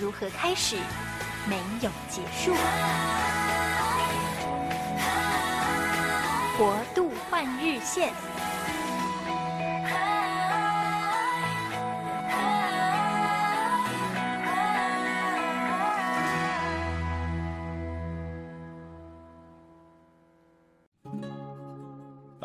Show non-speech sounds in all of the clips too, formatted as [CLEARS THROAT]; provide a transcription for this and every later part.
如何开始，没有结束。国度换日线。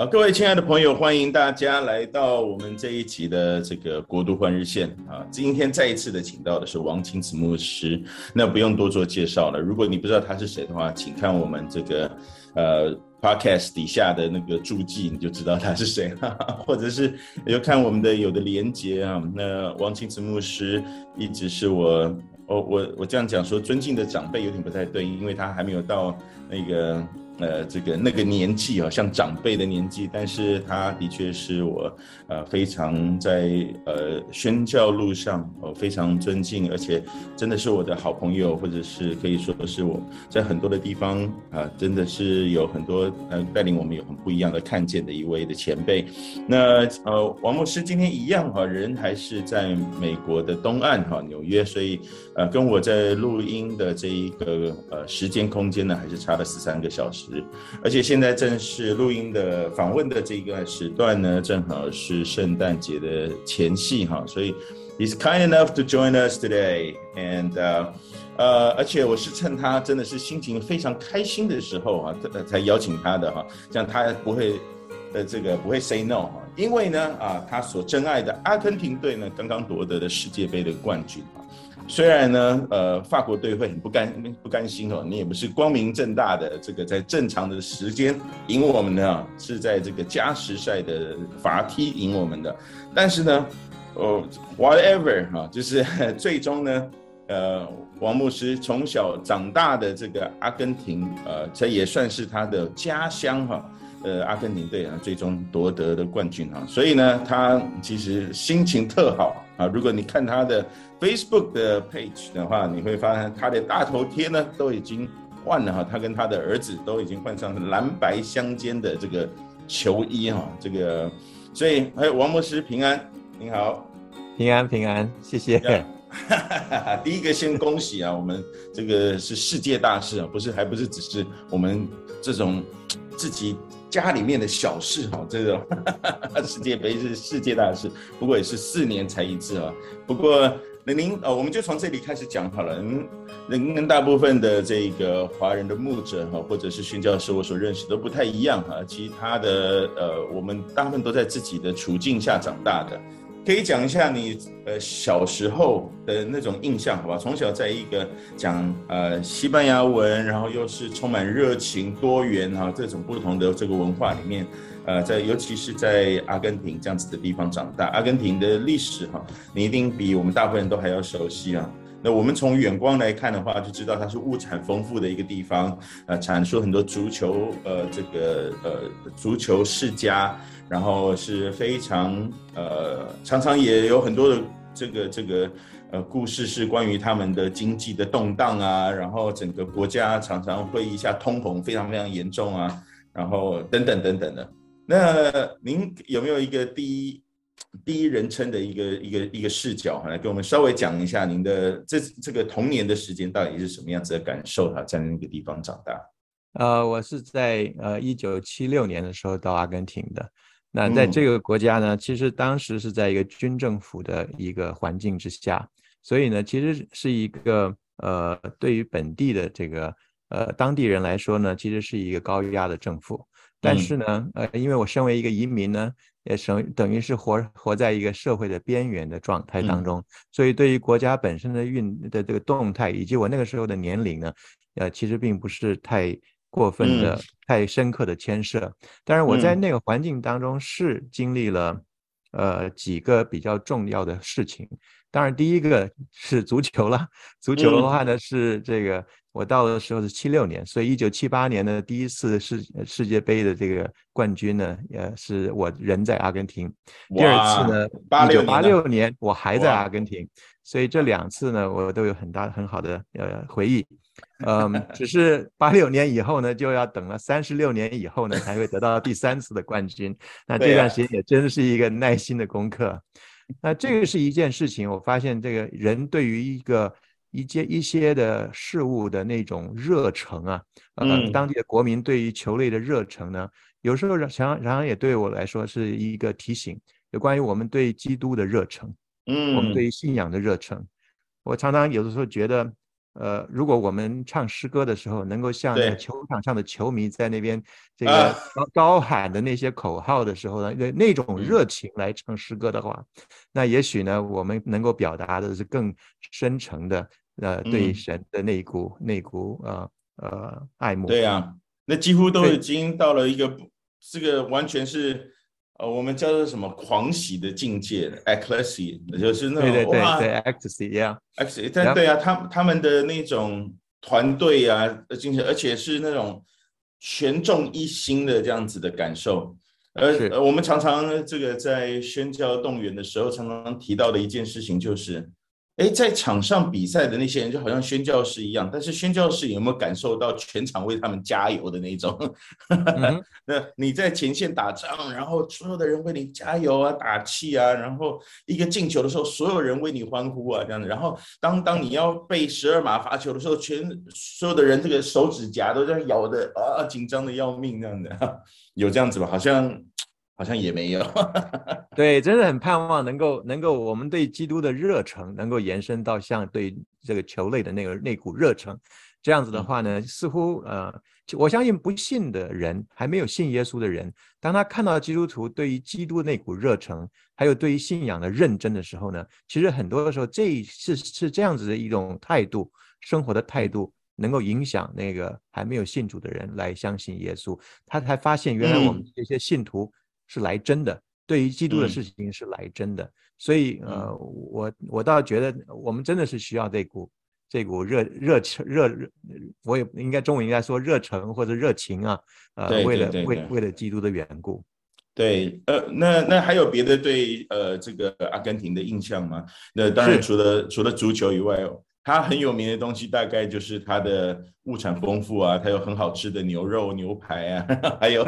各位亲爱的朋友，欢迎大家来到我们这一集的这个国度换日线啊！今天再一次的请到的是王清子牧师，那不用多做介绍了。如果你不知道他是谁的话，请看我们这个呃 podcast 底下的那个注记，你就知道他是谁了。[LAUGHS] 或者是你就看我们的有的连结啊。那王清子牧师一直是我，我我我这样讲说尊敬的长辈有点不太对，因为他还没有到那个。呃，这个那个年纪啊，像长辈的年纪，但是他的确是我呃非常在呃宣教路上我非常尊敬，而且真的是我的好朋友，或者是可以说是我在很多的地方啊，真的是有很多呃带领我们有很不一样的看见的一位的前辈。那呃，王牧师今天一样哈，人还是在美国的东岸哈，纽约，所以呃跟我在录音的这一个呃时间空间呢，还是差了十三个小时。而且现在正是录音的访问的这个时段呢，正好是圣诞节的前夕哈，所以 he's kind enough to join us today，and 呃呃，而且我是趁他真的是心情非常开心的时候啊，才邀请他的哈，这样他不会呃这个不会 say no 哈，因为呢啊，他所珍爱的阿根廷队呢刚刚夺得了世界杯的冠军。虽然呢，呃，法国队会很不甘不甘心哦，你也不是光明正大的这个在正常的时间赢我们的，是在这个加时赛的罚踢赢我们的。但是呢，哦，whatever 哈，就是 [LAUGHS] 最终呢，呃，王牧师从小长大的这个阿根廷，呃，这也算是他的家乡哈。呃，阿根廷队啊，最终夺得的冠军哈，所以呢，他其实心情特好啊。如果你看他的 Facebook 的 page 的话，你会发现他的大头贴呢都已经换了哈，他跟他的儿子都已经换上蓝白相间的这个球衣哈，这个，所以还有王牧师平安，您好，平安平安，谢谢。[LAUGHS] 第一个先恭喜啊，我们这个是世界大事啊，不是还不是只是我们这种自己。家里面的小事哈，这种 [LAUGHS] 世界杯是世界大事，不过也是四年才一次啊。不过那您呃，我们就从这里开始讲好了。您您跟大部分的这个华人的牧者哈，或者是宣教师，我所认识都不太一样哈。其他的呃，我们大部分都在自己的处境下长大的。可以讲一下你呃小时候的那种印象，好吧？从小在一个讲呃西班牙文，然后又是充满热情、多元哈、啊、这种不同的这个文化里面，呃，在尤其是在阿根廷这样子的地方长大，阿根廷的历史哈、你一定比我们大部分人都还要熟悉啊。那我们从远光来看的话，就知道它是物产丰富的一个地方，呃，产出很多足球，呃，这个呃足球世家。然后是非常呃，常常也有很多的这个这个呃故事，是关于他们的经济的动荡啊，然后整个国家常常会一下通膨非常非常严重啊，然后等等等等的。那您有没有一个第一第一人称的一个一个一个视角，来给我们稍微讲一下您的这这个童年的时间到底是什么样子的感受？哈，在那个地方长大。呃，我是在呃一九七六年的时候到阿根廷的。那在这个国家呢，其实当时是在一个军政府的一个环境之下，所以呢，其实是一个呃，对于本地的这个呃当地人来说呢，其实是一个高压的政府。但是呢，呃，因为我身为一个移民呢，也等等于是活活在一个社会的边缘的状态当中，所以对于国家本身的运的这个动态，以及我那个时候的年龄呢，呃，其实并不是太。过分的、太深刻的牵涉，但是我在那个环境当中是经历了，呃几个比较重要的事情。当然，第一个是足球了。足球的话呢，是这个我到的时候是七六年，所以一九七八年的第一次世世界杯的这个冠军呢，呃，是我人在阿根廷。第二次呢，一九八六年我还在阿根廷，所以这两次呢，我都有很大很好的呃回忆。[LAUGHS] 嗯，只是八六年以后呢，就要等了三十六年以后呢，才会得到第三次的冠军。那这段时间也真是一个耐心的功课。那这个是一件事情，我发现这个人对于一个一些一些的事物的那种热诚啊，呃，当地的国民对于球类的热诚呢，有时候常常常也对我来说是一个提醒，有关于我们对基督的热诚，嗯，我们对于信仰的热诚，我常常有的时候觉得。呃，如果我们唱诗歌的时候，能够像球场上的球迷在那边这个高高喊的那些口号的时候呢，那那种热情来唱诗歌的话，那也许呢，我们能够表达的是更深沉的呃对神的那一股那股呃呃爱慕。对呀，那几乎都已经到了一个这个完全是。呃，我们叫做什么狂喜的境界，ecstasy，就是那种对对对哇对，ecstasy，yeah，ecstasy，但对啊，他他们的那种团队啊，精神，而且是那种全众一心的这样子的感受。而我们常常这个在宣教动员的时候，常常提到的一件事情就是。哎，在场上比赛的那些人就好像宣教士一样，但是宣教士有没有感受到全场为他们加油的那种？[LAUGHS] 嗯、那你在前线打仗，然后所有的人为你加油啊、打气啊，然后一个进球的时候，所有人为你欢呼啊，这样子。然后当当你要被十二码罚球的时候，全所有的人这个手指甲都在咬的啊，紧张的要命，这样的，[LAUGHS] 有这样子吧？好像。好像也没有，[LAUGHS] 对，真的很盼望能够 [LAUGHS] 能够我们对基督的热诚能够延伸到像对这个球类的那个那股热诚，这样子的话呢，似乎呃，我相信不信的人还没有信耶稣的人，当他看到基督徒对于基督那股热诚，还有对于信仰的认真的时候呢，其实很多的时候这是是这样子的一种态度，生活的态度，能够影响那个还没有信主的人来相信耶稣，他才发现原来我们这些信徒。是来真的，对于基督的事情是来真的，嗯、所以呃，我我倒觉得我们真的是需要这股这股热热情热热，我也应该中文应该说热诚或者热情啊，呃，对对对对为了为为了基督的缘故。对，呃，那那还有别的对呃这个阿根廷的印象吗？那当然除了除了足球以外。它很有名的东西大概就是它的物产丰富啊，它有很好吃的牛肉、牛排啊，[LAUGHS] 还有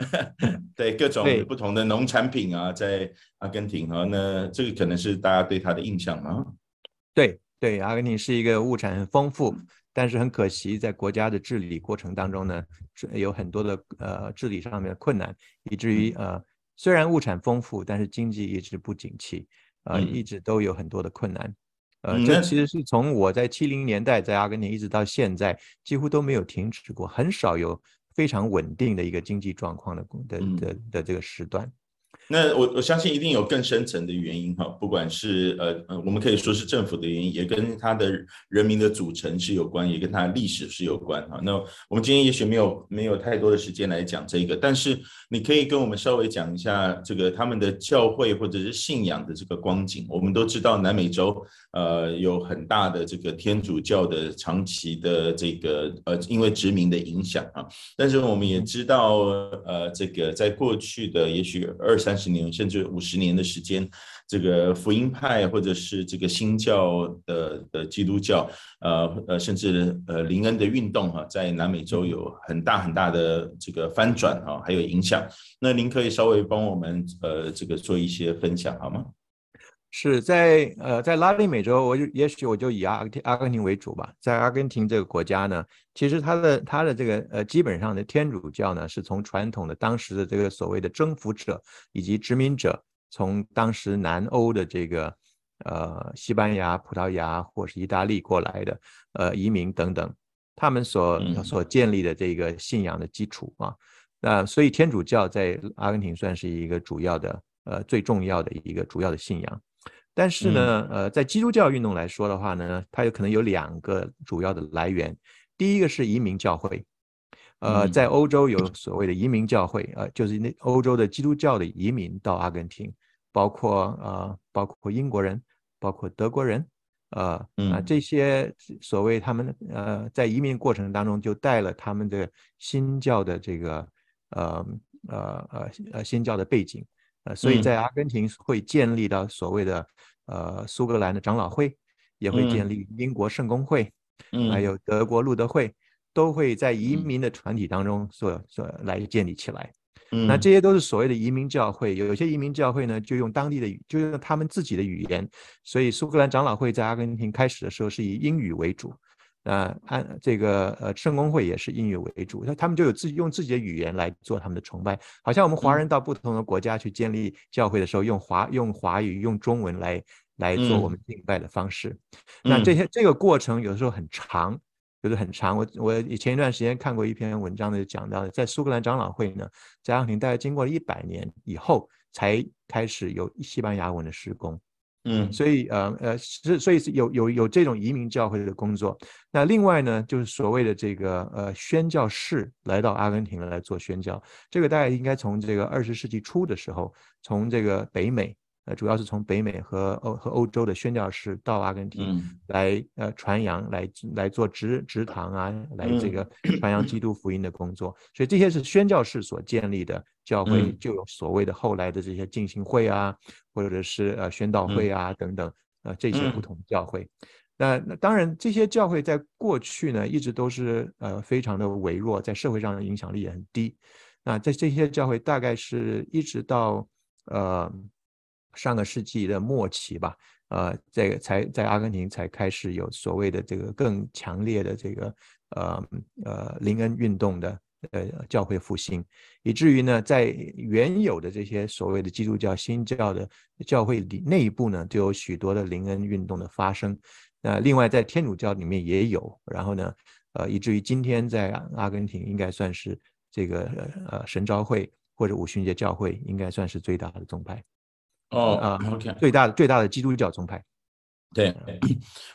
[LAUGHS] 对各种不同的农产品啊，在阿根廷啊，那这个可能是大家对它的印象嘛。对对，阿根廷是一个物产很丰富，但是很可惜在国家的治理过程当中呢，有很多的呃治理上面的困难，以至于呃虽然物产丰富，但是经济一直不景气，呃一直都有很多的困难。呃，这其实是从我在七零年代在阿根廷一直到现在，几乎都没有停止过，很少有非常稳定的一个经济状况的的的的这个时段。那我我相信一定有更深层的原因哈，不管是呃呃，我们可以说是政府的原因，也跟他的人民的组成是有关，也跟他的历史是有关哈。那我们今天也许没有没有太多的时间来讲这个，但是你可以跟我们稍微讲一下这个他们的教会或者是信仰的这个光景。我们都知道南美洲呃有很大的这个天主教的长期的这个呃因为殖民的影响啊，但是我们也知道呃这个在过去的也许二三。十年甚至五十年的时间，这个福音派或者是这个新教的的基督教，呃呃，甚至呃林恩的运动哈，在南美洲有很大很大的这个翻转哈，还有影响。那您可以稍微帮我们呃这个做一些分享好吗？是在呃在拉丁美洲，我就也许我就以阿阿根廷为主吧。在阿根廷这个国家呢，其实它的它的这个呃基本上的天主教呢，是从传统的当时的这个所谓的征服者以及殖民者，从当时南欧的这个呃西班牙、葡萄牙或是意大利过来的呃移民等等，他们所所建立的这个信仰的基础啊，那所以天主教在阿根廷算是一个主要的呃最重要的一个主要的信仰。但是呢，呃，在基督教运动来说的话呢，它有可能有两个主要的来源。第一个是移民教会，呃，在欧洲有所谓的移民教会，呃，就是那欧洲的基督教的移民到阿根廷，包括呃包括英国人，包括德国人，呃啊这些所谓他们呃在移民过程当中就带了他们的新教的这个呃呃呃呃新教的背景，呃所以在阿根廷会建立到所谓的呃苏格兰的长老会，也会建立英国圣公会，还有德国路德会。都会在移民的团体当中所所来建立起来，嗯，那这些都是所谓的移民教会。有有些移民教会呢，就用当地的语，就用他们自己的语言。所以苏格兰长老会在阿根廷开始的时候是以英语为主，呃，按这个呃圣公会也是英语为主。那他们就有自己用自己的语言来做他们的崇拜，好像我们华人到不同的国家去建立教会的时候，用华用华语用中文来来做我们敬拜的方式。那这些这个过程有的时候很长。就是很长，我我以前一段时间看过一篇文章呢，讲到在苏格兰长老会呢，在阿根廷大概经过了一百年以后，才开始有西班牙文的施工。嗯，所以呃呃是所以是有有有这种移民教会的工作。那另外呢，就是所谓的这个呃宣教士来到阿根廷来做宣教，这个大概应该从这个二十世纪初的时候，从这个北美。呃，主要是从北美和欧和欧洲的宣教士到阿根廷来，呃，传扬，来来做植植堂啊，来这个传扬基督福音的工作。所以这些是宣教士所建立的教会，就有所谓的后来的这些进行会啊，或者是呃宣道会啊等等，呃这些不同的教会。那那当然，这些教会在过去呢，一直都是呃非常的微弱，在社会上的影响力也很低。那在这些教会，大概是一直到呃。上个世纪的末期吧，呃，这个才在阿根廷才开始有所谓的这个更强烈的这个呃呃灵恩运动的呃教会复兴，以至于呢，在原有的这些所谓的基督教新教的教会里内部呢，就有许多的灵恩运动的发生。那另外在天主教里面也有，然后呢，呃，以至于今天在阿根廷应该算是这个呃神召会或者五旬节教会应该算是最大的宗派。哦啊，OK，最大的最大的基督教宗派，对，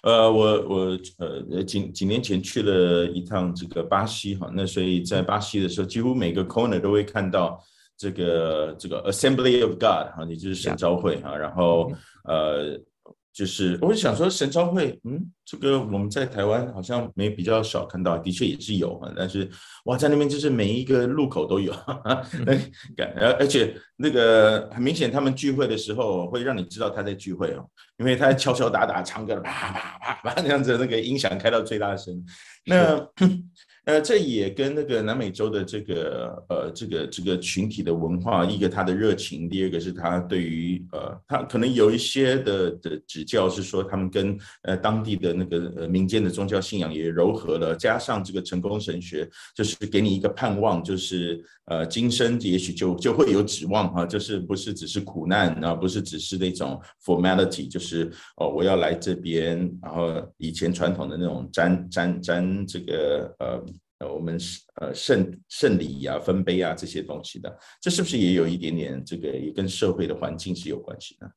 呃，我我呃几几年前去了一趟这个巴西哈，那所以在巴西的时候，几乎每个 corner 都会看到这个这个 Assembly of God 哈，也就是神召会哈，然后呃。就是，我想说神召会，嗯，这个我们在台湾好像没比较少看到，的确也是有啊，但是哇，在那边就是每一个路口都有，那感，而而且那个很明显，他们聚会的时候会让你知道他在聚会哦，因为他敲敲打打，唱歌啪啪啪啪这样子，那个音响开到最大声，那。[LAUGHS] 呃，这也跟那个南美洲的这个呃，这个这个群体的文化，一个他的热情，第二个是他对于呃，他可能有一些的的指教是说，他们跟呃当地的那个呃民间的宗教信仰也糅合了，加上这个成功神学，就是给你一个盼望，就是呃今生也许就就会有指望哈，就是不是只是苦难啊，不是只是那种 formality，就是哦我要来这边，然后以前传统的那种沾沾沾这个呃。呃，我们是呃圣圣礼啊、分杯啊这些东西的，这是不是也有一点点这个也跟社会的环境是有关系的？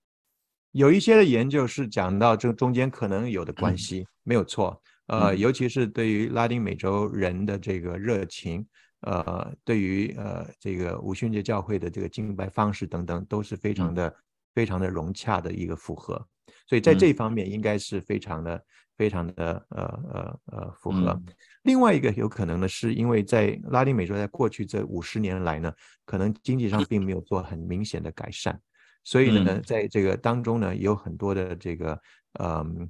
有一些的研究是讲到这中间可能有的关系，嗯、没有错。呃，尤其是对于拉丁美洲人的这个热情，呃，对于呃这个五旬节教会的这个敬拜方式等等，都是非常的、嗯、非常的融洽的一个符合。所以在这一方面应该是非常的、嗯、非常的呃呃呃符合。嗯另外一个有可能呢，是因为在拉丁美洲，在过去这五十年来呢，可能经济上并没有做很明显的改善，所以呢，在这个当中呢，有很多的这个，嗯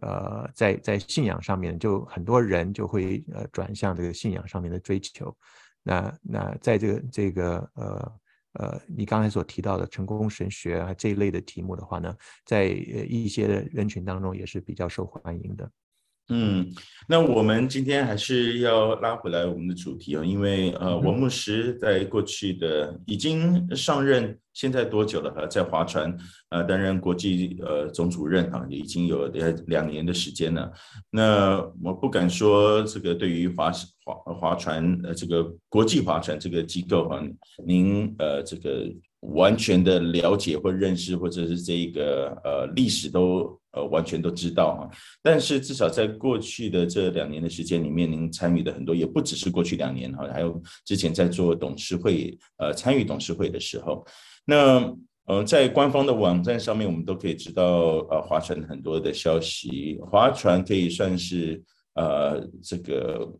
呃，在在信仰上面，就很多人就会呃转向这个信仰上面的追求。那那在这个这个呃呃，你刚才所提到的成功神学啊这一类的题目的话呢，在一些的人群当中也是比较受欢迎的。嗯，那我们今天还是要拉回来我们的主题啊，因为呃，王牧师在过去的已经上任，现在多久了哈？在划船呃担任国际呃总主任啊，已经有两两年的时间了。那我不敢说这个对于划划划船呃这个国际划船这个机构啊，您呃这个。完全的了解或认识，或者是这一个呃历史都呃完全都知道哈，但是至少在过去的这两年的时间里面，您参与的很多，也不只是过去两年哈，还有之前在做董事会呃参与董事会的时候，那呃，在官方的网站上面，我们都可以知道，呃，华传很多的消息。华传可以算是，呃，这个，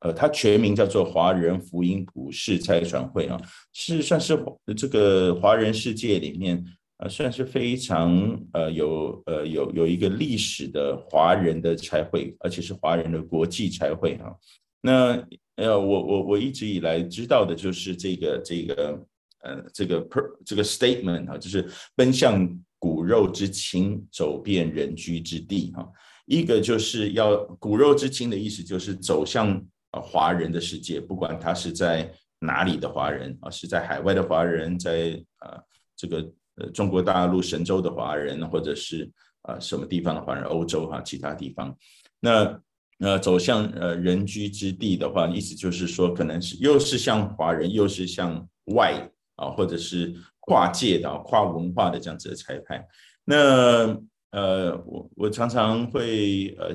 呃，它全名叫做华人福音普世差传会啊，是算是这个华人世界里面，呃，算是非常呃有呃有有一个历史的华人的差会，而且是华人的国际差会啊。那呃，我我我一直以来知道的就是这个这个。呃，这个 per 这个 statement 啊，就是奔向骨肉之亲，走遍人居之地哈。一个就是要骨肉之亲的意思，就是走向啊华人的世界，不管他是在哪里的华人啊，是在海外的华人，在啊这个呃中国大陆神州的华人，或者是啊什么地方的华人，欧洲哈其他地方。那呃走向呃人居之地的话，意思就是说，可能是又是像华人，又是像外。啊，或者是跨界的、跨文化的这样子的裁判，那呃，我我常常会呃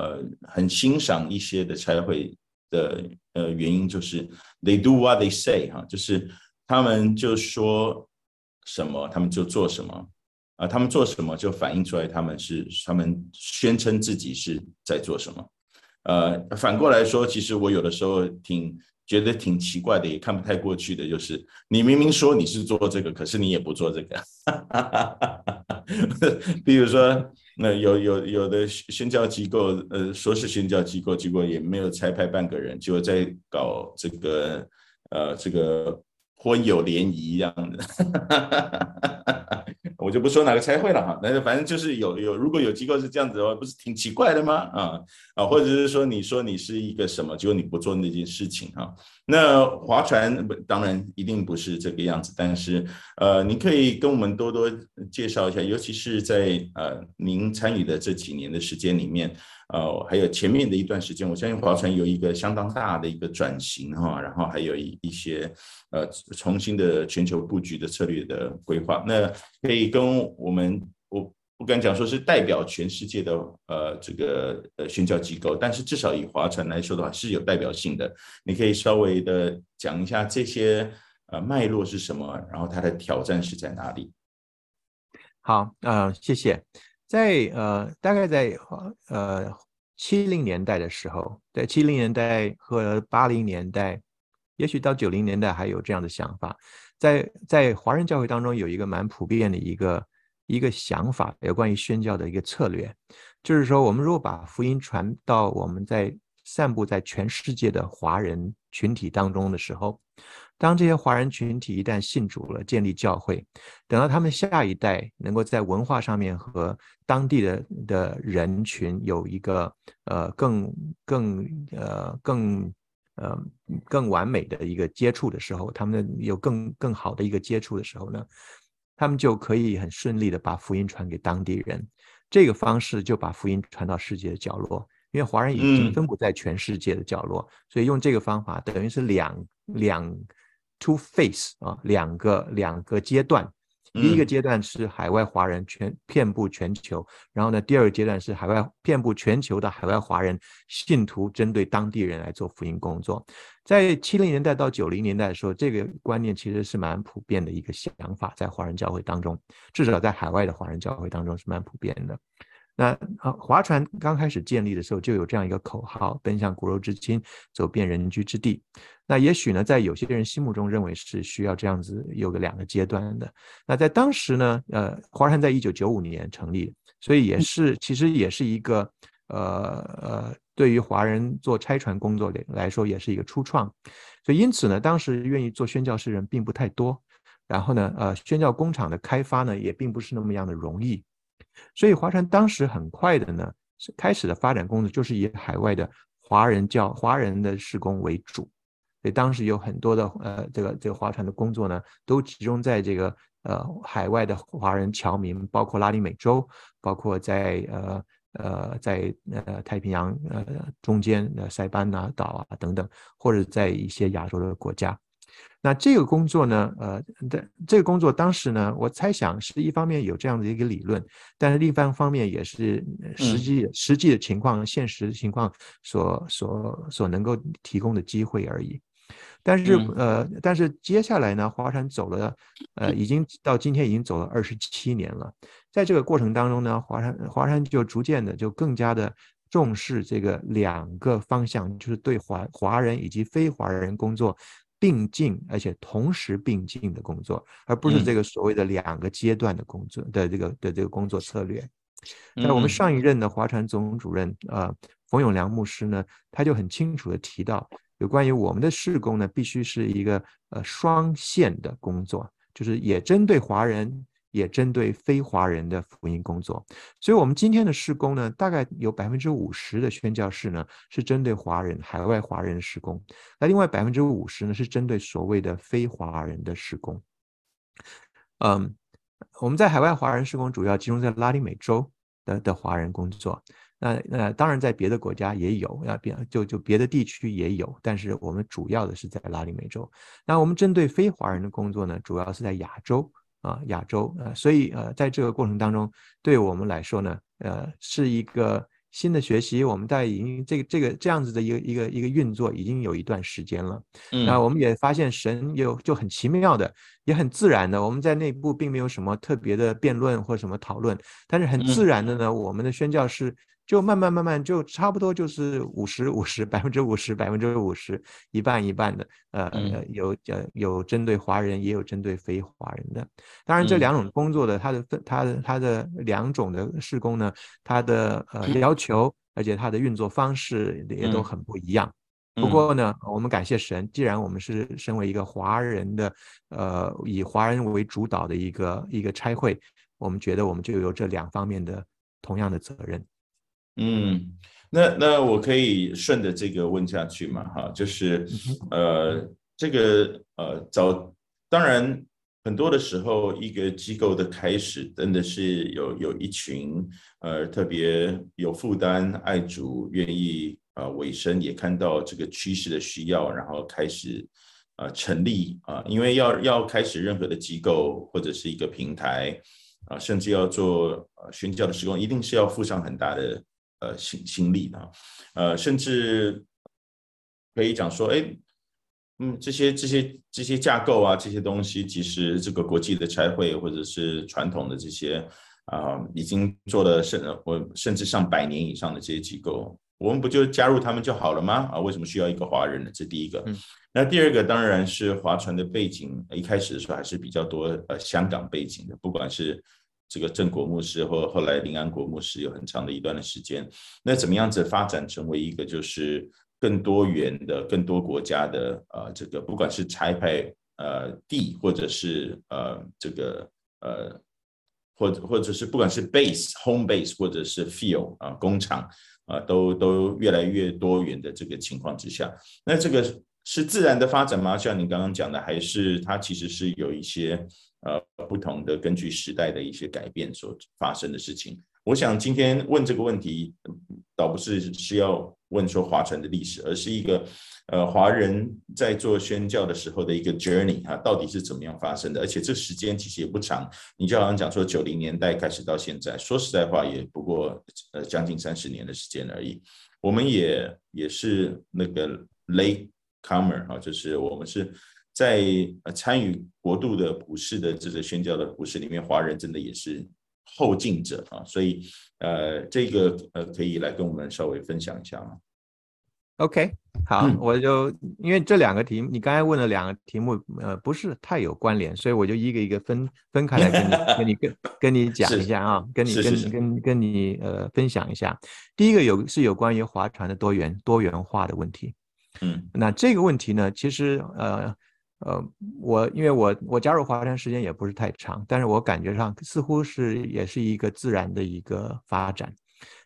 呃很欣赏一些的差会的呃原因，就是 they do what they say 哈，就是他们就说什么，他们就做什么啊，他们做什么就反映出来他们是他们宣称自己是在做什么，呃，反过来说，其实我有的时候挺。觉得挺奇怪的，也看不太过去的，就是你明明说你是做这个，可是你也不做这个。[LAUGHS] 比如说，那有有有的宣教机构，呃，说是宣教机构，结果也没有拆派半个人，结果在搞这个，呃，这个婚友联谊一样的。[LAUGHS] 我就不说哪个拆会了哈，那就反正就是有有，如果有机构是这样子的话，不是挺奇怪的吗？啊啊，或者是说你说你是一个什么，结果你不做那件事情哈。那划船当然一定不是这个样子，但是呃，您可以跟我们多多介绍一下，尤其是在呃您参与的这几年的时间里面。呃，还有前面的一段时间，我相信华船有一个相当大的一个转型哈，然后还有一一些呃重新的全球布局的策略的规划。那可以跟我们，我不敢讲说是代表全世界的呃这个呃宣教机构，但是至少以华船来说的话是有代表性的。你可以稍微的讲一下这些呃脉络是什么，然后它的挑战是在哪里？好，呃，谢谢。在呃，大概在呃七零年代的时候，在七零年代和八零年代，也许到九零年代还有这样的想法，在在华人教会当中有一个蛮普遍的一个一个想法，有关于宣教的一个策略，就是说，我们如果把福音传到我们在散布在全世界的华人群体当中的时候。当这些华人群体一旦信主了，建立教会，等到他们下一代能够在文化上面和当地的的人群有一个呃更更呃更呃更完美的一个接触的时候，他们有更更好的一个接触的时候呢，他们就可以很顺利的把福音传给当地人。这个方式就把福音传到世界的角落，因为华人已经分布在全世界的角落，嗯、所以用这个方法等于是两两。Two phase 啊，两个两个阶段，第一个阶段是海外华人全遍布全球，然后呢，第二个阶段是海外遍布全球的海外华人信徒针对当地人来做福音工作。在七零年代到九零年代的时候，这个观念其实是蛮普遍的一个想法，在华人教会当中，至少在海外的华人教会当中是蛮普遍的。那啊，华传刚开始建立的时候就有这样一个口号：奔向骨肉之亲，走遍人居之地。那也许呢，在有些人心目中认为是需要这样子有个两个阶段的。那在当时呢，呃，华传在一九九五年成立，所以也是其实也是一个呃呃，对于华人做拆船工作的来说，也是一个初创。所以因此呢，当时愿意做宣教士人并不太多。然后呢，呃，宣教工厂的开发呢，也并不是那么样的容易。所以华船当时很快的呢，是开始的发展工作就是以海外的华人教华人的施工为主，所以当时有很多的呃这个这个华船的工作呢，都集中在这个呃海外的华人侨民，包括拉丁美洲，包括在呃呃在呃太平洋呃中间的塞班纳岛啊等等，或者在一些亚洲的国家。那这个工作呢，呃，的这个工作当时呢，我猜想是一方面有这样的一个理论，但是另一方面也是实际、嗯、实际的情况、现实的情况所所所能够提供的机会而已。但是呃，但是接下来呢，华山走了，呃，已经到今天已经走了二十七年了。在这个过程当中呢，华山华山就逐渐的就更加的重视这个两个方向，就是对华华人以及非华人工作并进，而且同时并进的工作，而不是这个所谓的两个阶段的工作的这个的这个工作策略。那我们上一任的华船总主任呃冯永良牧师呢，他就很清楚的提到，有关于我们的事工呢，必须是一个呃双线的工作，就是也针对华人。也针对非华人的福音工作，所以，我们今天的施工呢，大概有百分之五十的宣教士呢是针对华人、海外华人的事工，那另外百分之五十呢是针对所谓的非华人的施工。嗯，我们在海外华人施工主要集中在拉丁美洲的的华人工作，那那当然在别的国家也有，那别就就别的地区也有，但是我们主要的是在拉丁美洲。那我们针对非华人的工作呢，主要是在亚洲。啊，亚洲，啊，所以呃，在这个过程当中，对我们来说呢，呃，是一个新的学习。我们在已经这个这个这样子的一个一个一个运作，已经有一段时间了。嗯，那我们也发现神有就很奇妙的，也很自然的，我们在内部并没有什么特别的辩论或什么讨论，但是很自然的呢，我们的宣教士。就慢慢慢慢就差不多就是五十五十百分之五十百分之五十一半一半的，呃呃有呃有针对华人也有针对非华人的，当然这两种工作的它的分它的它的两种的施工呢，它的呃要求而且它的运作方式也都很不一样。不过呢，我们感谢神，既然我们是身为一个华人的呃以华人为主导的一个一个差会，我们觉得我们就有这两方面的同样的责任。嗯，那那我可以顺着这个问下去嘛？哈，就是呃，这个呃，早当然很多的时候，一个机构的开始真的是有有一群呃特别有负担、爱主、愿意啊、呃、委身，也看到这个趋势的需要，然后开始呃成立啊、呃，因为要要开始任何的机构或者是一个平台啊、呃，甚至要做呃宣教的施工，一定是要付上很大的。呃，心心力啊，呃，甚至可以讲说，哎，嗯，这些这些这些架构啊，这些东西，其实这个国际的差会或者是传统的这些啊、呃，已经做了甚我甚至上百年以上的这些机构，我们不就加入他们就好了吗？啊，为什么需要一个华人呢？这第一个。嗯、那第二个当然是划船的背景，一开始的时候还是比较多呃香港背景的，不管是。这个郑国牧师或后来临安国牧师有很长的一段的时间，那怎么样子发展成为一个就是更多元的、更多国家的呃这个不管是拆派呃地或者是呃这个呃或者或者是不管是 base home base 或者是 field 啊工厂啊都都越来越多元的这个情况之下，那这个是自然的发展吗？像你刚刚讲的，还是它其实是有一些？呃，不同的根据时代的一些改变所发生的事情，我想今天问这个问题，倒不是是要问说华传的历史，而是一个呃华人在做宣教的时候的一个 journey 啊，到底是怎么样发生的？而且这时间其实也不长，你就好像讲说九零年代开始到现在，说实在话也不过呃将近三十年的时间而已。我们也也是那个勒 comer 啊，就是我们是。在参与国度的股市的这个宣教的股市里面，华人真的也是后进者啊，所以呃，这个呃，可以来跟我们稍微分享一下吗？OK，好，嗯、我就因为这两个题目，你刚才问了两个题目，呃，不是太有关联，所以我就一个一个分分开来跟你跟你跟 [LAUGHS] 跟你讲一下啊，跟你跟跟跟你呃分享一下。第一个有是有关于划船的多元多元化的问题，嗯，那这个问题呢，其实呃。呃，我因为我我加入华山时间也不是太长，但是我感觉上似乎是也是一个自然的一个发展，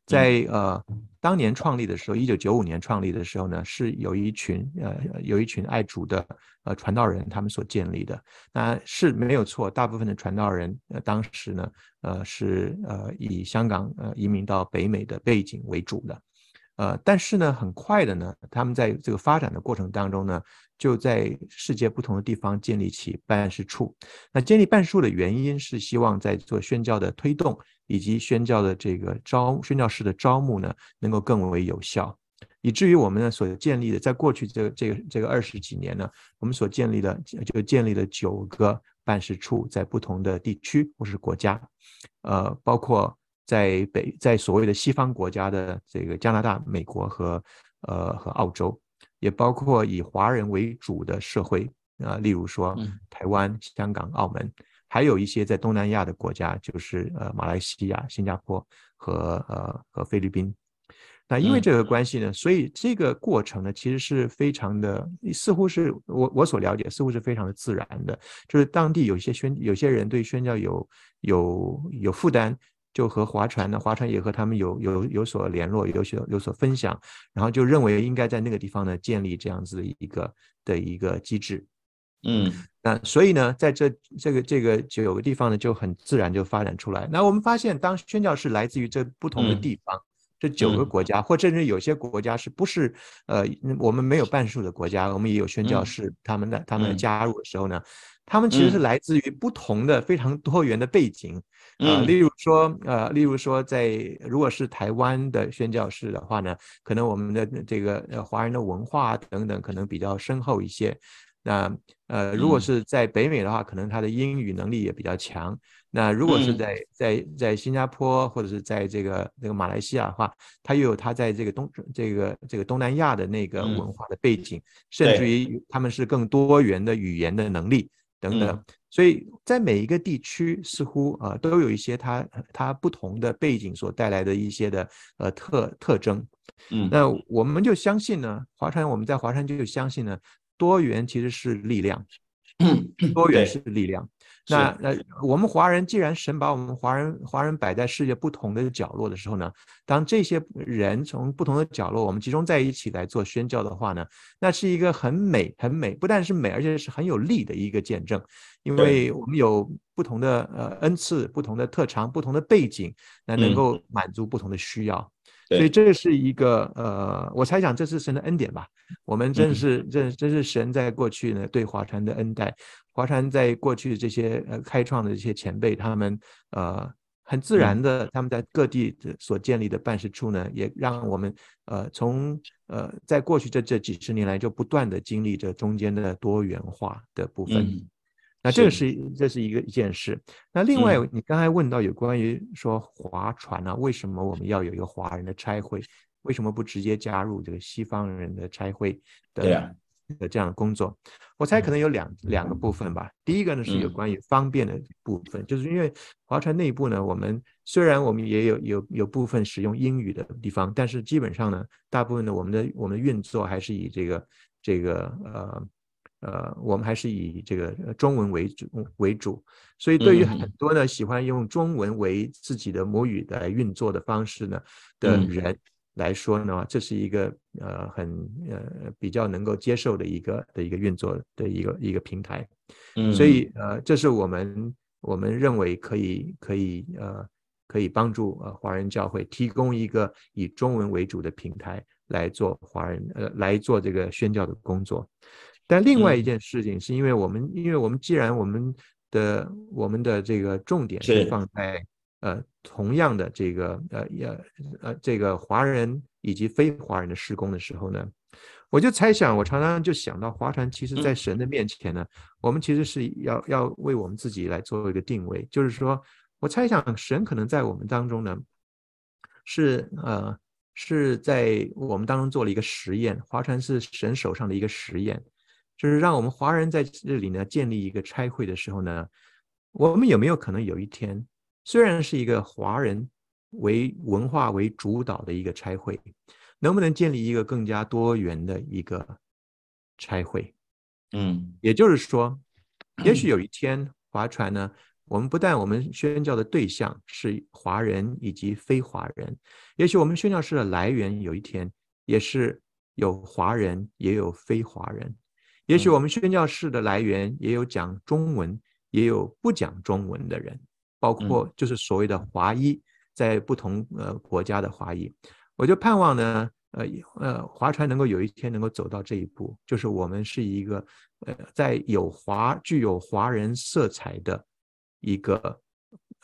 在呃当年创立的时候，一九九五年创立的时候呢，是有一群呃有一群爱主的呃传道人他们所建立的，那是没有错，大部分的传道人呃当时呢呃是呃以香港呃移民到北美的背景为主的。呃，但是呢，很快的呢，他们在这个发展的过程当中呢，就在世界不同的地方建立起办事处。那建立办事处的原因是希望在做宣教的推动以及宣教的这个招宣教士的招募呢，能够更为有效。以至于我们呢所建立的，在过去这个这个这个二十几年呢，我们所建立的就建立了九个办事处，在不同的地区或是国家，呃，包括在北在所谓的西方国家的这个加拿大、美国和呃和澳洲，也包括以华人为主的社会啊、呃，例如说台湾、香港、澳门，还有一些在东南亚的国家，就是呃马来西亚、新加坡和呃和菲律宾。那因为这个关系呢，所以这个过程呢，其实是非常的，似乎是我我所了解，似乎是非常的自然的。就是当地有些宣有些人对宣教有有有负担，就和划船呢，划船也和他们有有有所联络，有所有所分享，然后就认为应该在那个地方呢建立这样子的一个的一个机制。嗯，那所以呢，在这这个这个就有个地方呢就很自然就发展出来。那我们发现，当宣教士来自于这不同的地方。嗯这九个国家，或甚至有些国家是不是呃，我们没有半数的国家，我们也有宣教士，他们的他们加入的时候呢，他们其实是来自于不同的非常多元的背景，呃，例如说呃，例如说在如果是台湾的宣教士的话呢，可能我们的这个呃华人的文化等等可能比较深厚一些。那呃，如果是在北美的话，可能他的英语能力也比较强。那如果是在在在新加坡或者是在这个这个马来西亚的话，他又有他在这个东这个这个东南亚的那个文化的背景，甚至于他们是更多元的语言的能力等等。所以在每一个地区，似乎啊都有一些它它不同的背景所带来的一些的呃特特征。嗯，那我们就相信呢，华山我们在华川就相信呢。多元其实是力量，多元是力量。那那我们华人既然神把我们华人华人摆在世界不同的角落的时候呢，当这些人从不同的角落我们集中在一起来做宣教的话呢，那是一个很美很美，不但是美，而且是很有力的一个见证，因为我们有不同的呃恩赐、不同的特长、不同的背景，那能够满足不同的需要。所以这是一个呃，我猜想这是神的恩典吧。我们真是真真是神在过去呢对华传的恩待。华传在过去这些呃开创的这些前辈，他们呃很自然的，他们在各地所建立的办事处呢，也让我们呃从呃在过去这这几十年来就不断的经历着中间的多元化的部分。嗯那这个是这是一个一件事。那另外，你刚才问到有关于说划船啊，为什么我们要有一个华人的差会？为什么不直接加入这个西方人的差会的的这样的工作？我猜可能有两两个部分吧。第一个呢是有关于方便的部分，就是因为划船内部呢，我们虽然我们也有有有部分使用英语的地方，但是基本上呢，大部分的我们的我们的运作还是以这个这个呃。呃，我们还是以这个中文为主为主，所以对于很多呢喜欢用中文为自己的母语来运作的方式呢的人来说呢，这是一个呃很呃比较能够接受的一个的一个运作的一个一个平台，所以呃这是我们我们认为可以可以呃可以帮助呃华人教会提供一个以中文为主的平台来做华人呃来做这个宣教的工作。但另外一件事情，是因为我们，嗯、因为我们既然我们的我们的这个重点是放在呃同样的这个呃也呃这个华人以及非华人的施工的时候呢，我就猜想，我常常就想到华船，其实在神的面前呢，嗯、我们其实是要要为我们自己来做一个定位，就是说我猜想神可能在我们当中呢，是呃是在我们当中做了一个实验，划船是神手上的一个实验。就是让我们华人在这里呢建立一个差会的时候呢，我们有没有可能有一天，虽然是一个华人为文化为主导的一个差会，能不能建立一个更加多元的一个差会？嗯，也就是说，[CLEARS THROAT] 也许有一天划船呢，我们不但我们宣教的对象是华人以及非华人，也许我们宣教士的来源有一天也是有华人也有非华人。也许我们宣教士的来源也有讲中文，也有不讲中文的人，包括就是所谓的华裔，在不同呃国家的华裔。我就盼望呢，呃呃，划船能够有一天能够走到这一步，就是我们是一个呃在有华具有华人色彩的一个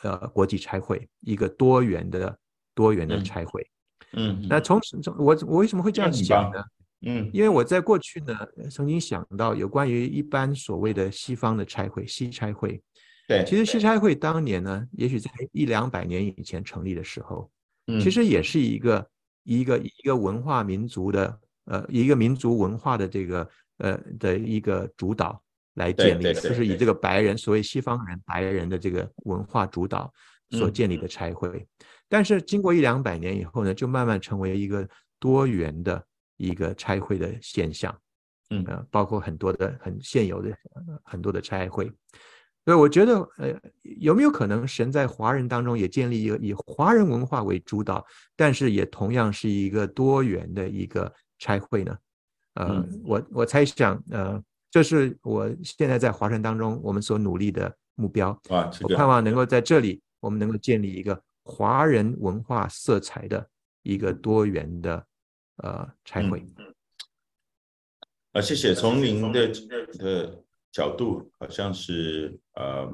呃国际差会，一个多元的多元的差会。嗯，那从从我我为什么会这样讲呢？嗯，因为我在过去呢，曾经想到有关于一般所谓的西方的拆会，西拆会。对，其实西拆会当年呢，也许在一两百年以前成立的时候，嗯，其实也是一个一个一个文化民族的呃一个民族文化的这个呃的一个主导来建立的，就是以这个白人所谓西方人白人的这个文化主导所建立的拆会。嗯，但是经过一两百年以后呢，就慢慢成为一个多元的。一个拆会的现象，嗯，呃，包括很多的很现有的很多的拆会，所以我觉得，呃，有没有可能神在华人当中也建立一个以华人文化为主导，但是也同样是一个多元的一个拆会呢？呃，我我猜想，呃，这是我现在在华人当中我们所努力的目标。啊，我盼望能够在这里，我们能够建立一个华人文化色彩的一个多元的。呃，拆会。啊，谢谢。从您的的角度，好像是呃，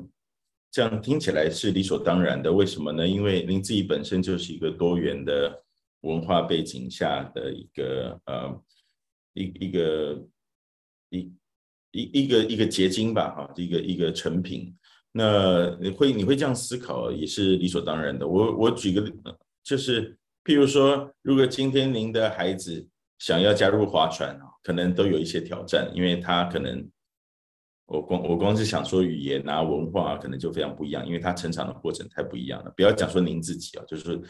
这样听起来是理所当然的。为什么呢？因为您自己本身就是一个多元的文化背景下的一个呃，一一个一一一个一个结晶吧，哈，一个一个成品。那你会你会这样思考，也是理所当然的。我我举个，就是。譬如说，如果今天您的孩子想要加入划船，可能都有一些挑战，因为他可能，我光我光是想说语言啊、文化，可能就非常不一样，因为他成长的过程太不一样了。不要讲说您自己啊，就是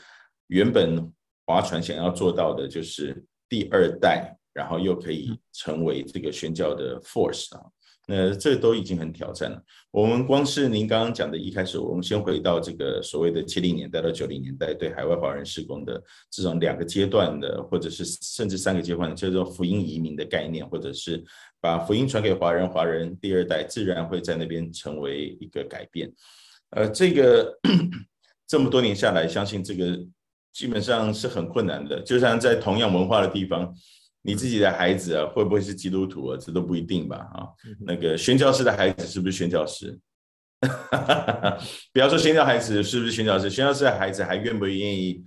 原本划船想要做到的，就是第二代，然后又可以成为这个宣教的 force 啊。那这都已经很挑战了。我们光是您刚刚讲的，一开始我们先回到这个所谓的七零年代到九零年代对海外华人施工的这种两个阶段的，或者是甚至三个阶段的这种福音移民的概念，或者是把福音传给华人，华人第二代自然会在那边成为一个改变。呃，这个 [CLEARS THROAT] 这么多年下来，相信这个基本上是很困难的。就像在同样文化的地方。你自己的孩子啊，会不会是基督徒啊？这都不一定吧？啊，那个宣教士的孩子是不是宣教士？[LAUGHS] 不要说宣教孩子是不是宣教士，宣教士的孩子还愿不愿意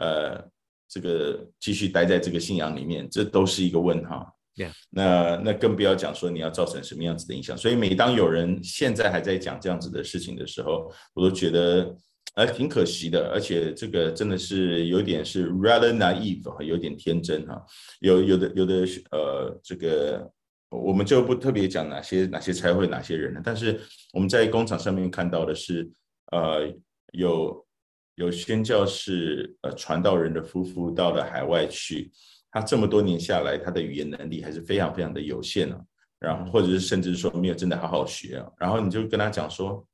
呃，这个继续待在这个信仰里面，这都是一个问号。Yeah. 那那更不要讲说你要造成什么样子的影响。所以每当有人现在还在讲这样子的事情的时候，我都觉得。呃，挺可惜的，而且这个真的是有点是 rather naive，有点天真哈。有有的有的呃，这个我们就不特别讲哪些哪些才会哪些人了。但是我们在工厂上面看到的是，呃，有有宣教士呃传道人的夫妇到了海外去，他这么多年下来，他的语言能力还是非常非常的有限啊。然后或者是甚至说没有真的好好学啊。然后你就跟他讲说。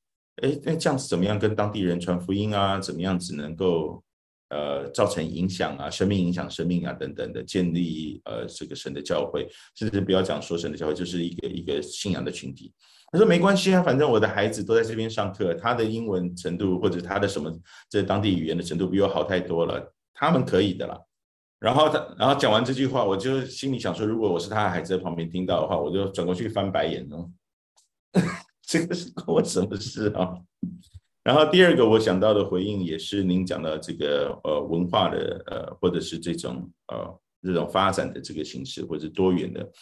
哎，那这样子怎么样跟当地人传福音啊？怎么样子能够呃造成影响啊？生命影响生命啊等等的，建立呃这个神的教会，甚至不要讲说神的教会，就是一个一个信仰的群体。他说没关系啊，反正我的孩子都在这边上课，他的英文程度或者他的什么这当地语言的程度比我好太多了，他们可以的啦。然后他然后讲完这句话，我就心里想说，如果我是他的孩子在旁边听到的话，我就转过去翻白眼哦。这个是关我什么事啊？然后第二个我想到的回应也是您讲的这个呃文化的呃或者是这种呃这种发展的这个形式或者多元的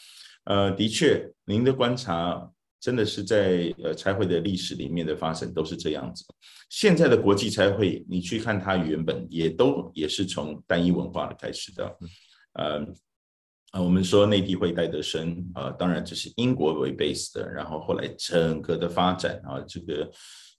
呃的确，您的观察真的是在呃差会的历史里面的发生都是这样子。现在的国际差会，你去看它原本也都也是从单一文化的开始的，呃。啊，我们说内地会戴德生啊，当然这是英国为 base 的，然后后来整个的发展啊，这个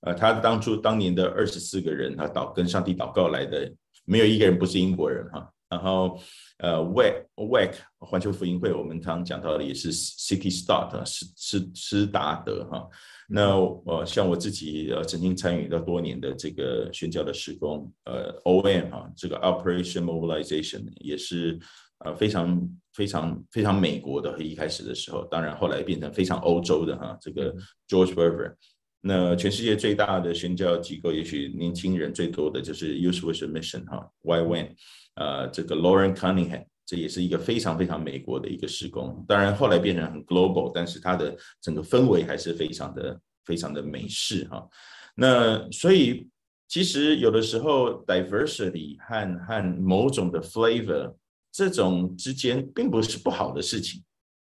呃，他当初当年的二十四个人，他祷跟上帝祷告来的，没有一个人不是英国人哈。然后呃，WEC WEC 环球福音会，我们常讲到的也是 City Start 施施施达德哈。那呃，像我自己呃曾经参与到多年的这个宣教的施工，呃，OM 哈，这个 Operation Mobilization 也是。呃，非常非常非常美国的，一开始的时候，当然后来变成非常欧洲的哈，这个 George Berber。那全世界最大的宣教机构，也许年轻人最多的就是 Youth a Mission 哈，YWAM。呃，这个 Lauren Cunningham，这也是一个非常非常美国的一个施工。当然后来变成很 global，但是它的整个氛围还是非常的非常的美式哈。那所以其实有的时候 diversity 和和某种的 flavor 这种之间并不是不好的事情，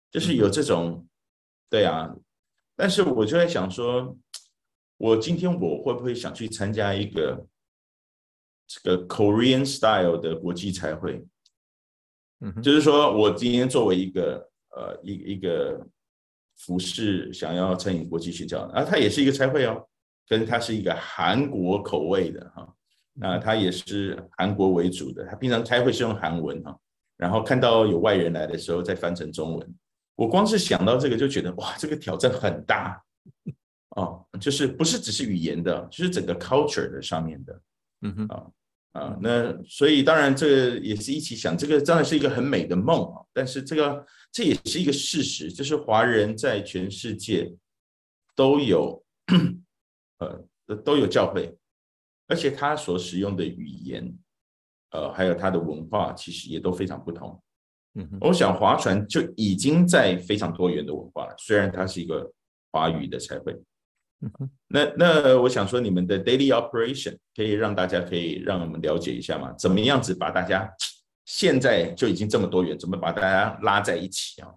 就是有这种，对啊。但是我就在想说，我今天我会不会想去参加一个这个 Korean style 的国际差会？嗯，就是说我今天作为一个呃一一个服饰想要参与国际学校，啊，它也是一个差会哦，跟它是一个韩国口味的哈，那它也是韩国为主的，它平常开会是用韩文哈，然后看到有外人来的时候再翻成中文。我光是想到这个就觉得哇，这个挑战很大哦，就是不是只是语言的，就是整个 culture 的上面的，嗯哼啊啊，那所以当然这个也是一起想，这个当然是一个很美的梦啊，但是这个这也是一个事实，就是华人在全世界都有呃都有教会，而且他所使用的语言，呃还有它的文化其实也都非常不同。嗯，我想划船就已经在非常多元的文化了，虽然它是一个华语的才会。那那我想说，你们的 daily operation 可以让大家可以让我们了解一下吗？怎么样子把大家现在就已经这么多元，怎么把大家拉在一起啊？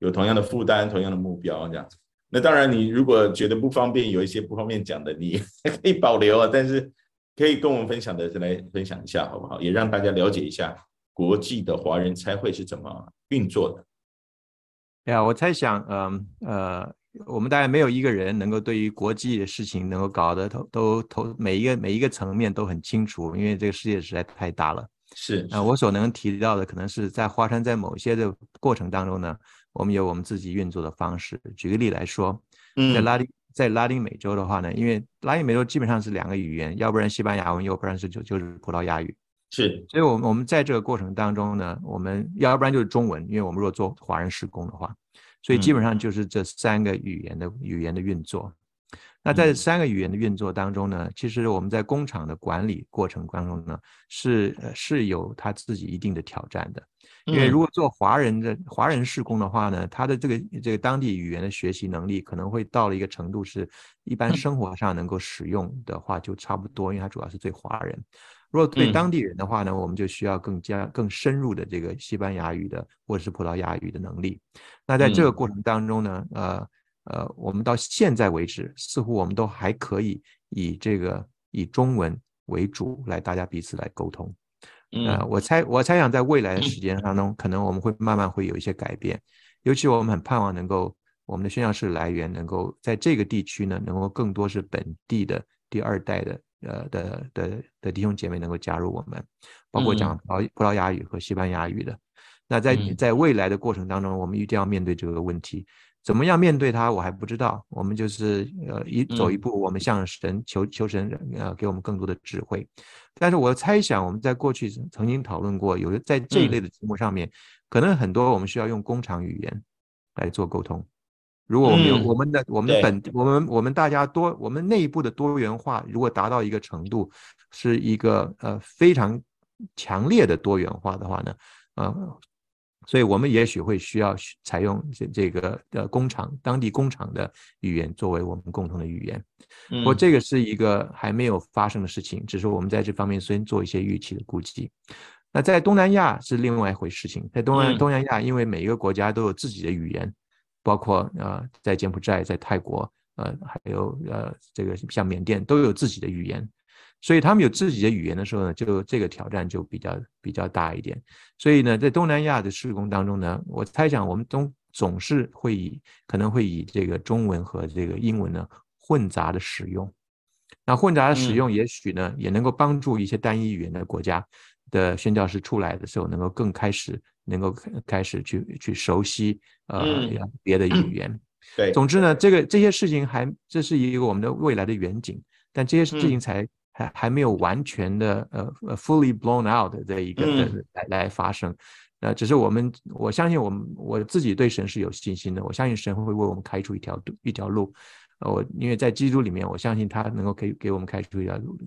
有同样的负担，同样的目标这样子。那当然，你如果觉得不方便，有一些不方便讲的，你 [LAUGHS] 可以保留啊。但是可以跟我们分享的，来分享一下好不好？也让大家了解一下。国际的华人差会是怎么运作的？呀、yeah，我猜想，嗯呃，我们大概没有一个人能够对于国际的事情能够搞得都都都每一个每一个层面都很清楚，因为这个世界实在太大了。是啊，我所能提到的，可能是在华山在某些的过程当中呢，我们有我们自己运作的方式。举个例来说，在拉丁在拉丁美洲的话呢，因为拉丁美洲基本上是两个语言，要不然西班牙文，要不然是就就是葡萄牙语。是，所以，我们我们在这个过程当中呢，我们要不然就是中文，因为我们如果做华人施工的话，所以基本上就是这三个语言的语言的运作。那在三个语言的运作当中呢，其实我们在工厂的管理过程当中呢，是是有他自己一定的挑战的。因为如果做华人的华人事工的话呢，他的这个这个当地语言的学习能力可能会到了一个程度，是一般生活上能够使用的话就差不多，因为他主要是对华人。如果对当地人的话呢，我们就需要更加更深入的这个西班牙语的或者是葡萄牙语的能力。那在这个过程当中呢，呃呃，我们到现在为止，似乎我们都还可以以这个以中文为主来大家彼此来沟通。呃，我猜我猜想在未来的时间当中，可能我们会慢慢会有一些改变。尤其我们很盼望能够我们的宣教士来源能够在这个地区呢，能够更多是本地的第二代的。呃的的的弟兄姐妹能够加入我们，包括讲葡葡萄牙语和西班牙语的。那在在未来的过程当中，我们一定要面对这个问题。怎么样面对它，我还不知道。我们就是呃一走一步，我们向神求求神呃给我们更多的智慧。但是我猜想，我们在过去曾经讨论过，有的在这一类的题目上面，可能很多我们需要用工厂语言来做沟通。如果我们有我们的我们的本我们我们大家多我们内部的多元化，如果达到一个程度，是一个呃非常强烈的多元化的话呢，呃，所以我们也许会需要采用这这个呃工厂当地工厂的语言作为我们共同的语言。不过这个是一个还没有发生的事情，只是我们在这方面先做一些预期的估计。那在东南亚是另外一回事情，在东南东南亚，因为每一个国家都有自己的语言。包括呃，在柬埔寨、在泰国，呃，还有呃，这个像缅甸都有自己的语言，所以他们有自己的语言的时候呢，就这个挑战就比较比较大一点。所以呢，在东南亚的施工当中呢，我猜想我们总总是会以可能会以这个中文和这个英文呢混杂的使用。那混杂的使用，也许呢也能够帮助一些单一语言的国家的宣教师出来的时候，能够更开始。能够开始去去熟悉呃别的语言，对，总之呢，这个这些事情还这是一个我们的未来的远景，但这些事情才还还没有完全的呃呃 fully blown out 的一个来来发生，那只是我们我相信我们我自己对神是有信心的，我相信神会为我们开出一条一条路。我因为在基督里面，我相信他能够给给我们开出一条路，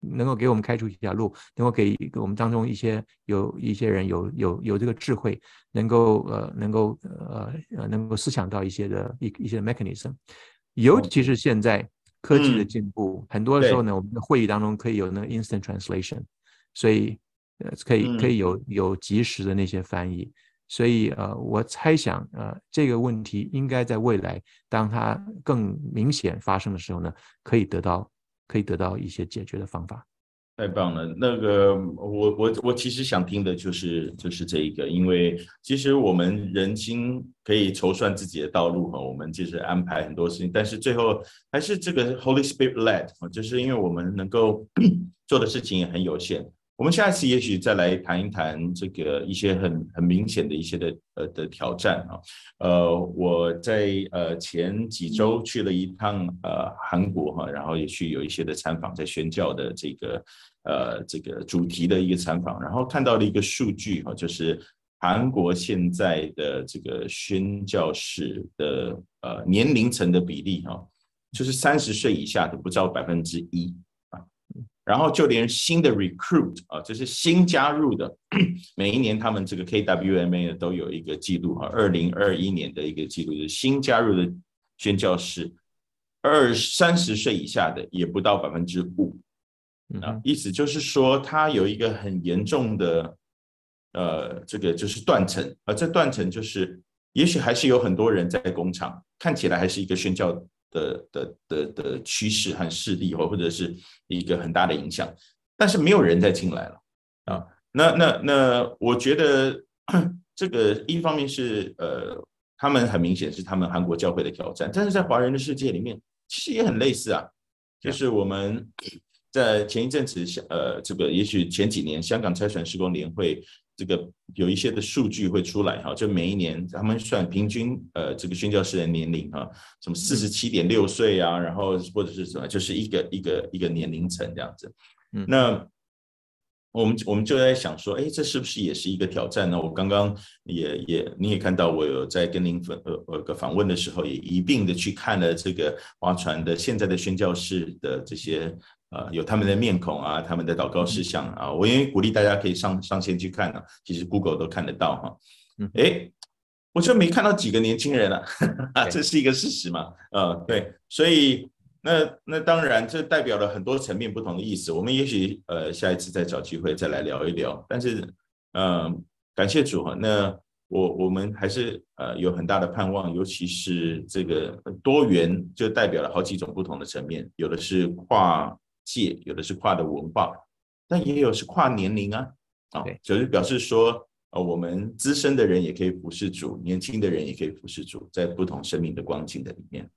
能够给我们开出一条路，能够给给我们当中一些有一些人有有有这个智慧，能够呃能够呃呃能够思想到一些的一一些 mechanism，尤其是现在科技的进步，嗯、很多的时候呢，我们的会议当中可以有那个 instant translation，所以呃可以可以有有及时的那些翻译。所以呃，我猜想呃，这个问题应该在未来，当它更明显发生的时候呢，可以得到可以得到一些解决的方法。太棒了，那个我我我其实想听的就是就是这一个，因为其实我们人心可以筹算自己的道路哈，我们就是安排很多事情，但是最后还是这个 Holy Spirit led，就是因为我们能够 [CLEARS THROAT] 做的事情也很有限。我们下一次也许再来谈一谈这个一些很很明显的一些的呃的挑战啊，呃，我在呃前几周去了一趟呃韩国哈，然后也去有一些的参访，在宣教的这个呃这个主题的一个参访，然后看到了一个数据哈，就是韩国现在的这个宣教士的呃年龄层的比例哈，就是三十岁以下的不到百分之一啊。然后就连新的 recruit 啊，就是新加入的，每一年他们这个 KWMA 都有一个记录哈，二零二一年的一个记录，就是新加入的宣教士二三十岁以下的也不到百分之五，啊，意思就是说它有一个很严重的，呃，这个就是断层，而这断层就是也许还是有很多人在工厂，看起来还是一个宣教。的的的的趋势和势力，或或者是一个很大的影响，但是没有人再进来了啊。那那那，我觉得这个一方面是呃，他们很明显是他们韩国教会的挑战，但是在华人的世界里面，其实也很类似啊。就是我们在前一阵子，呃，这个也许前几年香港拆船施工联会。这个有一些的数据会出来哈，就每一年他们算平均呃这个宣教士的年龄哈，什么四十七点六岁啊，然后或者是什么，就是一个一个一个年龄层这样子。嗯，那我们我们就在想说，哎，这是不是也是一个挑战呢？我刚刚也也你也看到，我有在跟您访呃呃个访问的时候，也一并的去看了这个划船的现在的宣教士的这些。呃，有他们的面孔啊，他们的祷告事项啊，我也鼓励大家可以上上线去看啊，其实 Google 都看得到哈。嗯，哎，我就没看到几个年轻人了，啊，[LAUGHS] 这是一个事实嘛。呃，对，所以那那当然这代表了很多层面不同的意思。我们也许呃下一次再找机会再来聊一聊。但是嗯、呃，感谢主哈，那我我们还是呃有很大的盼望，尤其是这个多元就代表了好几种不同的层面，有的是跨。界有的是跨的文化，但也有是跨年龄啊，啊，就是表示说，呃，我们资深的人也可以服侍主，年轻的人也可以服侍主，在不同生命的光景的里面。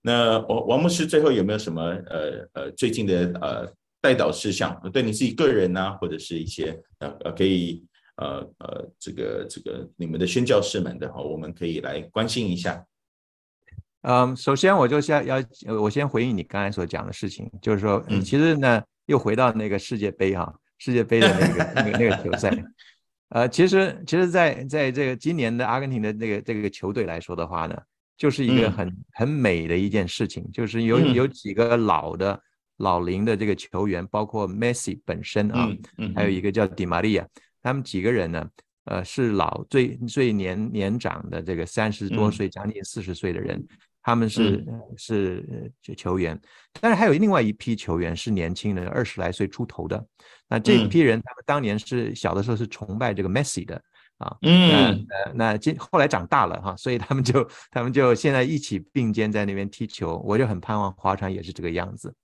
那王王牧师最后有没有什么呃呃最近的呃代导事项？对你自己个人啊，或者是一些呃呃可以呃呃这个这个你们的宣教士们的话，我们可以来关心一下。嗯，首先我就先要，我先回应你刚才所讲的事情，就是说，嗯，其实呢，又回到那个世界杯哈，世界杯的那个 [LAUGHS] 那个那个球赛，呃，其实其实在在这个今年的阿根廷的那个这个球队来说的话呢，就是一个很很美的一件事情，就是有有几个老的老龄的这个球员，包括 masi 本身啊，还有一个叫迪玛利亚，他们几个人呢，呃，是老最最年年长的这个三十多岁，将近四十岁的人。他们是、嗯、是球员，但是还有另外一批球员是年轻人，二十来岁出头的。那这一批人，他们当年是小的时候是崇拜这个 Messi 的。啊。嗯，那那今后来长大了哈，所以他们就他们就现在一起并肩在那边踢球。我就很盼望华船也是这个样子。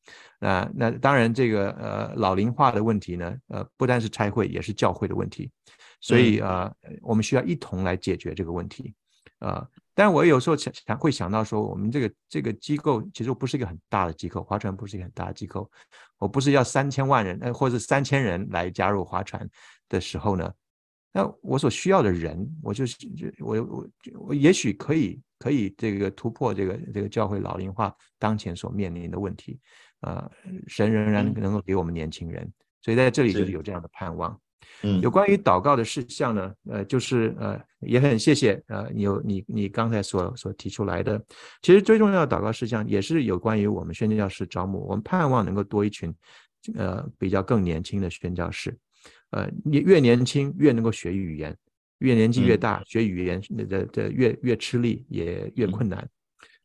那那当然，这个呃老龄化的问题呢，呃不单是拆会，也是教会的问题。所以啊、呃，我们需要一同来解决这个问题啊。呃但我有时候想想会想到说，我们这个这个机构其实不是一个很大的机构，划船不是一个很大的机构，我不是要三千万人，呃，或者三千人来加入划船的时候呢，那我所需要的人，我就是我我我也许可以可以这个突破这个这个教会老龄化当前所面临的问题，呃，神仍然能够给我们年轻人，所以在这里就是。有这样的盼望。嗯，有关于祷告的事项呢，呃，就是呃，也很谢谢呃，你有你你刚才所所提出来的，其实最重要的祷告事项也是有关于我们宣教士招募，我们盼望能够多一群，呃，比较更年轻的宣教士，呃，你越年轻越能够学语言，越年纪越大学语言的的越越吃力也越困难，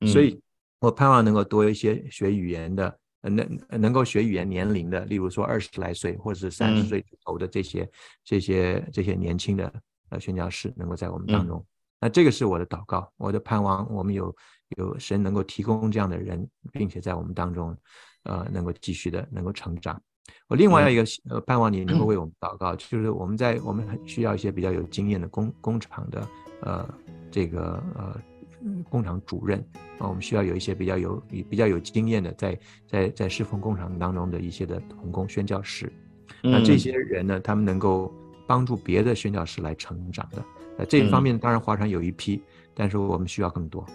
所以我盼望能够多一些学语言的，能能够学语言年龄的，例如说二十来岁或者是三十岁头的这些、嗯、这些这些年轻的呃宣教师，能够在我们当中。嗯、那这个是我的祷告，我的盼望，我们有有神能够提供这样的人，并且在我们当中，呃，能够继续的能够成长。我另外一个呃盼望你能够 [CLEARS THROAT] 为我们祷告，就是我们在我们很需要一些比较有经验的工工厂的呃这个呃。工厂主任啊，我们需要有一些比较有比较有经验的在，在在在侍奉工厂当中的一些的童工宣教师。那这些人呢，他们能够帮助别的宣教师来成长的。那，这一方面当然华传有一批，但是我们需要更多。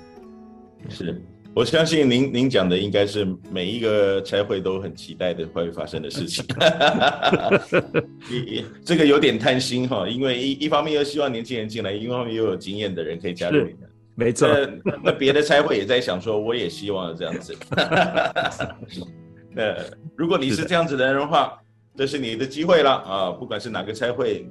是，我相信您您讲的应该是每一个拆会都很期待的会发生的事情。[LAUGHS] 这个有点贪心哈，因为一一方面又希望年轻人进来，一方面又有经验的人可以加入你们。没错，那别的差会也在想说，我也希望这样子。[LAUGHS] 那如果你是这样子的人的话，这是你的机会了啊！不管是哪个差会，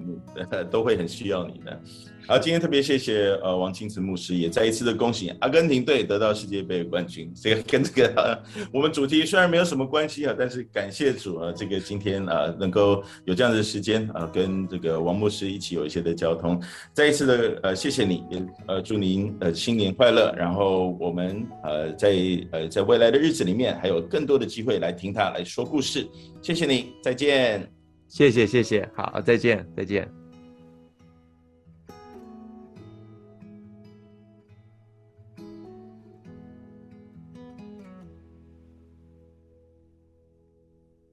都会很需要你的。好，今天特别谢谢呃王清慈牧师，也再一次的恭喜阿根廷队得到世界杯冠军。这个跟这个、呃、我们主题虽然没有什么关系啊，但是感谢主啊，这个今天啊、呃、能够有这样的时间啊，跟这个王牧师一起有一些的交通。再一次的呃谢谢你，也呃祝您呃新年快乐。然后我们呃在呃在未来的日子里面还有更多的机会来听他来说故事。谢谢你，再见。谢谢谢谢，好，再见再见。